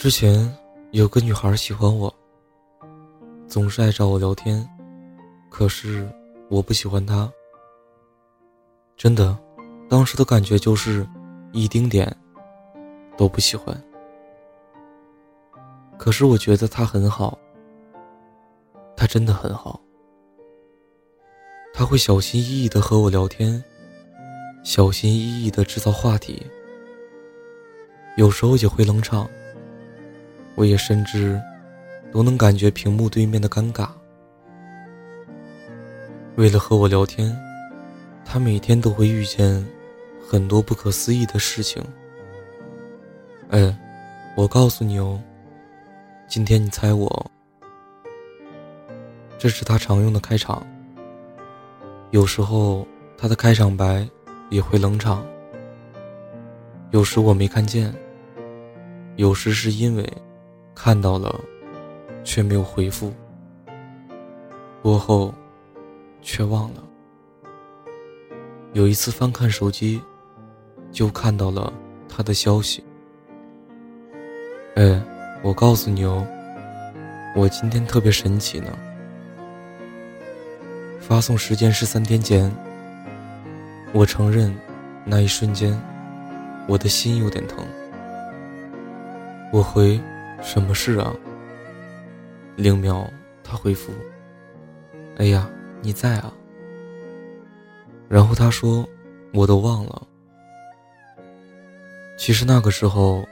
之前有个女孩喜欢我，总是爱找我聊天，可是我不喜欢她。真的，当时的感觉就是一丁点都不喜欢。可是我觉得她很好，她真的很好。她会小心翼翼的和我聊天，小心翼翼的制造话题，有时候也会冷场。我也甚至都能感觉屏幕对面的尴尬。为了和我聊天，他每天都会遇见很多不可思议的事情。哎，我告诉你哦，今天你猜我，这是他常用的开场。有时候他的开场白也会冷场，有时我没看见，有时是因为。看到了，却没有回复。过后，却忘了。有一次翻看手机，就看到了他的消息。哎，我告诉你哦，我今天特别神奇呢。发送时间是三天前。我承认，那一瞬间，我的心有点疼。我回。什么事啊？零秒，他回复：“哎呀，你在啊。”然后他说：“我都忘了。”其实那个时候，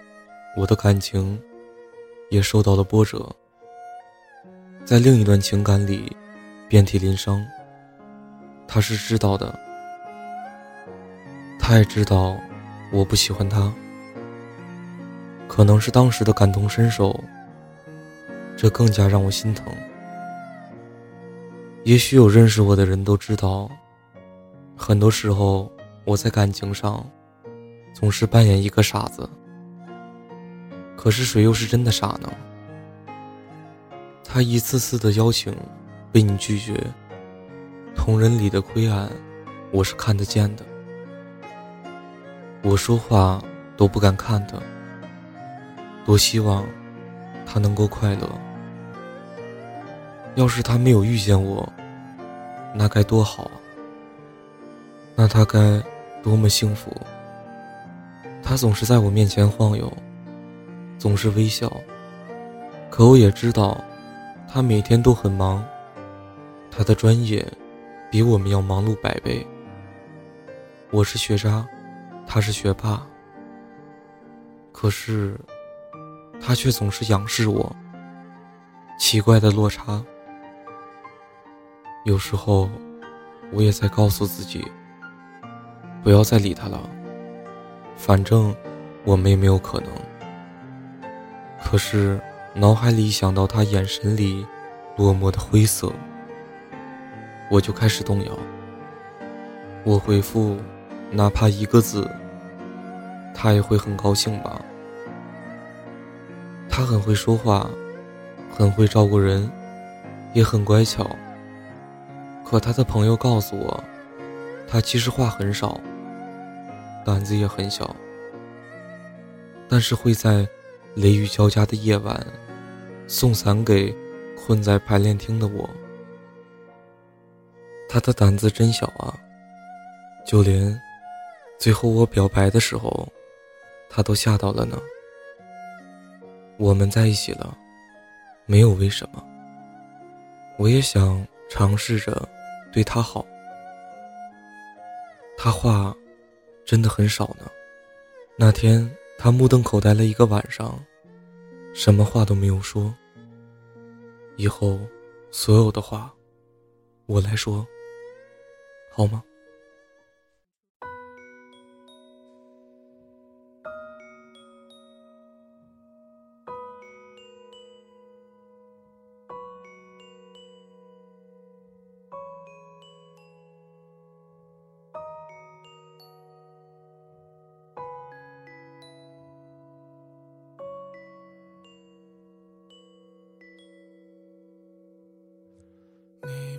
我的感情也受到了波折，在另一段情感里遍体鳞伤。他是知道的，他也知道我不喜欢他。可能是当时的感同身受，这更加让我心疼。也许有认识我的人都知道，很多时候我在感情上总是扮演一个傻子。可是谁又是真的傻呢？他一次次的邀请被你拒绝，同人里的灰暗，我是看得见的。我说话都不敢看的。多希望他能够快乐。要是他没有遇见我，那该多好啊！那他该多么幸福。他总是在我面前晃悠，总是微笑。可我也知道，他每天都很忙。他的专业比我们要忙碌百倍。我是学渣，他是学霸。可是。他却总是仰视我，奇怪的落差。有时候，我也在告诉自己，不要再理他了。反正我们也没有可能。可是，脑海里想到他眼神里落寞的灰色，我就开始动摇。我回复，哪怕一个字，他也会很高兴吧。他很会说话，很会照顾人，也很乖巧。可他的朋友告诉我，他其实话很少，胆子也很小。但是会在雷雨交加的夜晚，送伞给困在排练厅的我。他的胆子真小啊！就连最后我表白的时候，他都吓到了呢。我们在一起了，没有为什么。我也想尝试着对他好。他话真的很少呢。那天他目瞪口呆了一个晚上，什么话都没有说。以后所有的话，我来说，好吗？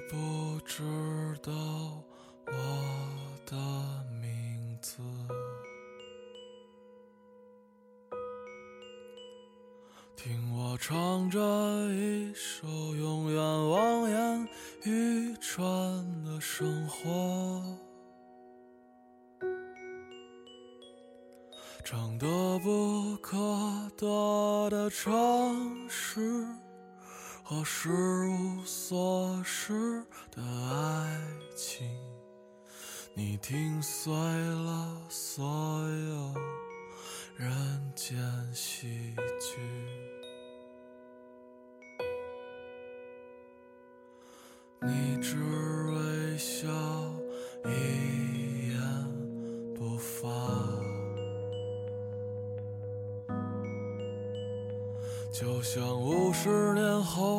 不知道我的名字。听我唱着一首永远望眼欲穿的生活。唱得不可得的城市。和失无所失的爱情，你听碎了所有人间喜剧。你只微笑，一言不发，就像五十年后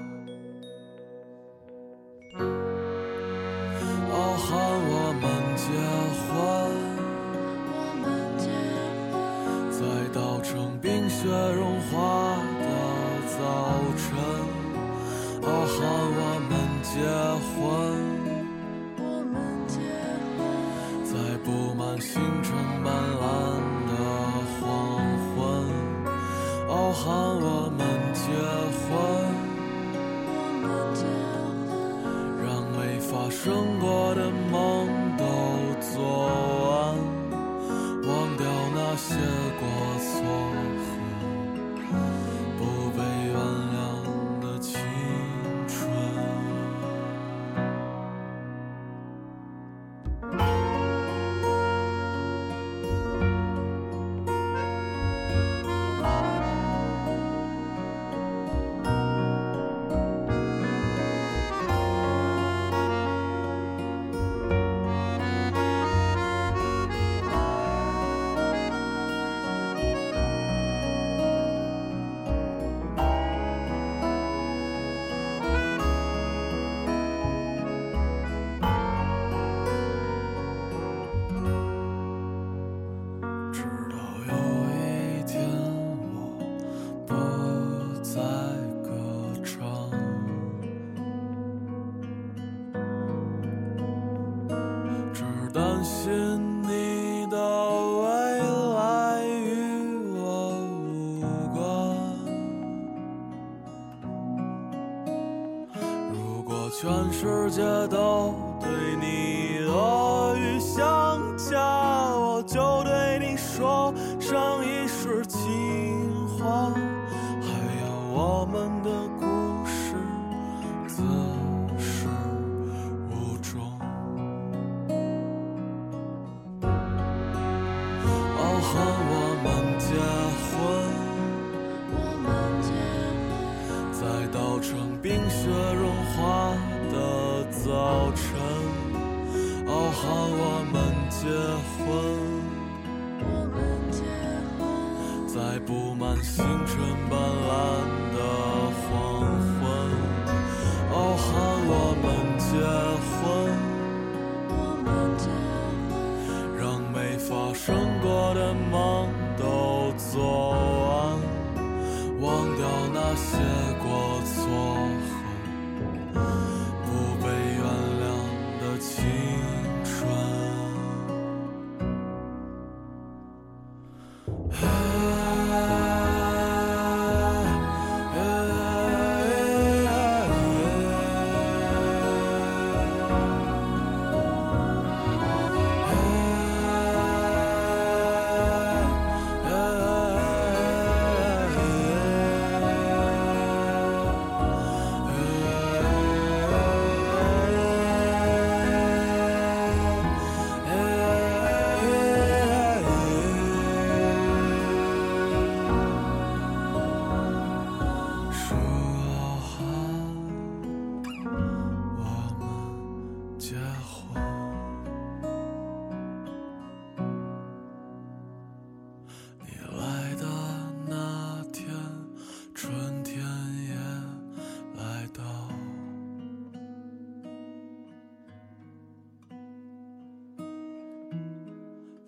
生过的梦都做完，忘掉那些世界都满星辰斑斓。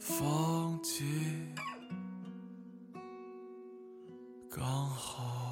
放弃刚好。